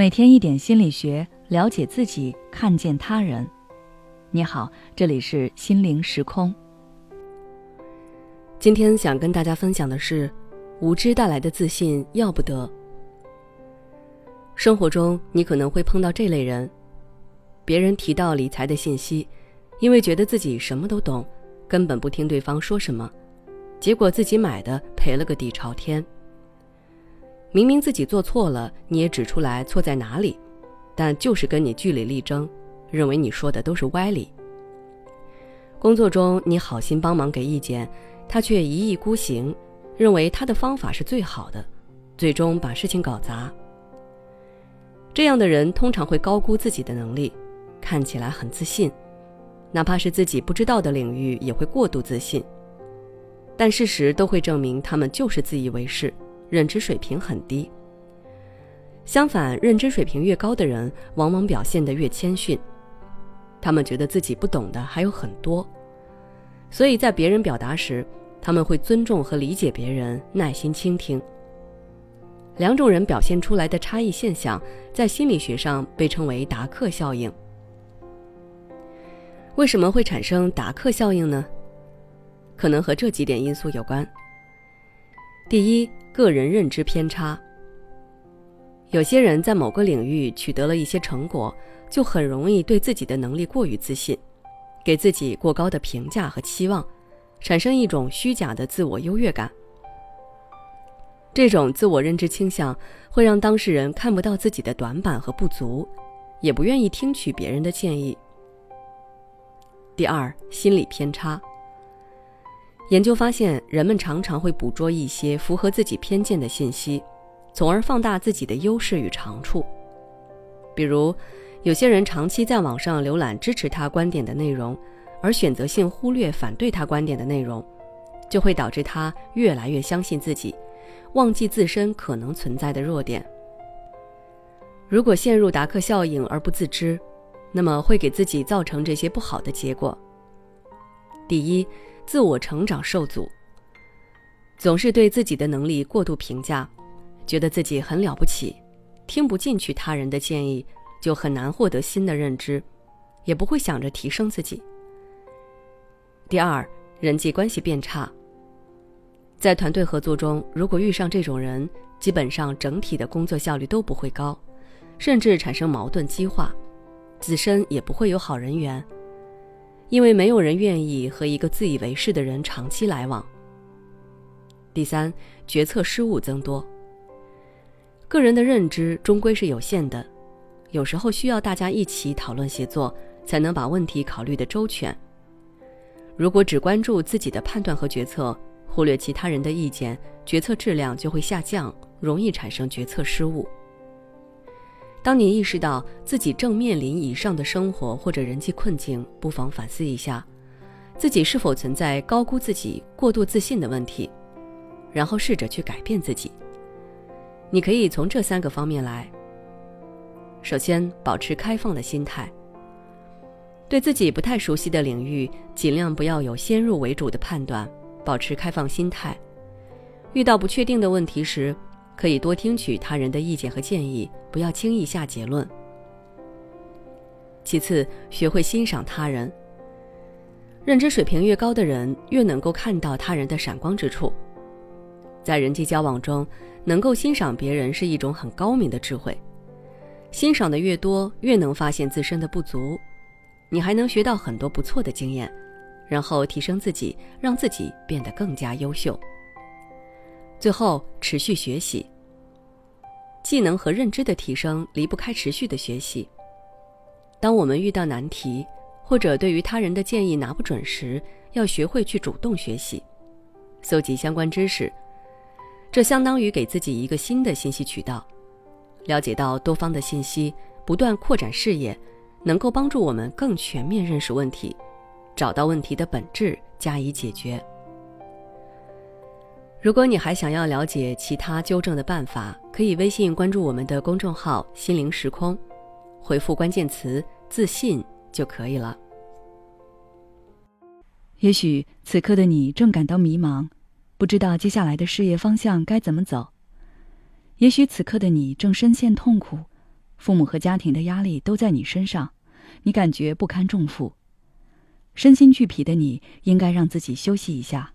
每天一点心理学，了解自己，看见他人。你好，这里是心灵时空。今天想跟大家分享的是，无知带来的自信要不得。生活中，你可能会碰到这类人：别人提到理财的信息，因为觉得自己什么都懂，根本不听对方说什么，结果自己买的赔了个底朝天。明明自己做错了，你也指出来错在哪里，但就是跟你据理力争，认为你说的都是歪理。工作中你好心帮忙给意见，他却一意孤行，认为他的方法是最好的，最终把事情搞砸。这样的人通常会高估自己的能力，看起来很自信，哪怕是自己不知道的领域也会过度自信，但事实都会证明他们就是自以为是。认知水平很低。相反，认知水平越高的人，往往表现得越谦逊。他们觉得自己不懂的还有很多，所以在别人表达时，他们会尊重和理解别人，耐心倾听。两种人表现出来的差异现象，在心理学上被称为达克效应。为什么会产生达克效应呢？可能和这几点因素有关。第一。个人认知偏差。有些人在某个领域取得了一些成果，就很容易对自己的能力过于自信，给自己过高的评价和期望，产生一种虚假的自我优越感。这种自我认知倾向会让当事人看不到自己的短板和不足，也不愿意听取别人的建议。第二，心理偏差。研究发现，人们常常会捕捉一些符合自己偏见的信息，从而放大自己的优势与长处。比如，有些人长期在网上浏览支持他观点的内容，而选择性忽略反对他观点的内容，就会导致他越来越相信自己，忘记自身可能存在的弱点。如果陷入达克效应而不自知，那么会给自己造成这些不好的结果。第一。自我成长受阻，总是对自己的能力过度评价，觉得自己很了不起，听不进去他人的建议，就很难获得新的认知，也不会想着提升自己。第二，人际关系变差。在团队合作中，如果遇上这种人，基本上整体的工作效率都不会高，甚至产生矛盾激化，自身也不会有好人缘。因为没有人愿意和一个自以为是的人长期来往。第三，决策失误增多。个人的认知终归是有限的，有时候需要大家一起讨论协作，才能把问题考虑的周全。如果只关注自己的判断和决策，忽略其他人的意见，决策质量就会下降，容易产生决策失误。当你意识到自己正面临以上的生活或者人际困境，不妨反思一下，自己是否存在高估自己、过度自信的问题，然后试着去改变自己。你可以从这三个方面来。首先，保持开放的心态。对自己不太熟悉的领域，尽量不要有先入为主的判断，保持开放心态。遇到不确定的问题时，可以多听取他人的意见和建议，不要轻易下结论。其次，学会欣赏他人。认知水平越高的人，越能够看到他人的闪光之处。在人际交往中，能够欣赏别人是一种很高明的智慧。欣赏的越多，越能发现自身的不足，你还能学到很多不错的经验，然后提升自己，让自己变得更加优秀。最后，持续学习。技能和认知的提升离不开持续的学习。当我们遇到难题，或者对于他人的建议拿不准时，要学会去主动学习，搜集相关知识。这相当于给自己一个新的信息渠道，了解到多方的信息，不断扩展视野，能够帮助我们更全面认识问题，找到问题的本质，加以解决。如果你还想要了解其他纠正的办法，可以微信关注我们的公众号“心灵时空”，回复关键词“自信”就可以了。也许此刻的你正感到迷茫，不知道接下来的事业方向该怎么走；也许此刻的你正深陷痛苦，父母和家庭的压力都在你身上，你感觉不堪重负，身心俱疲的你，应该让自己休息一下。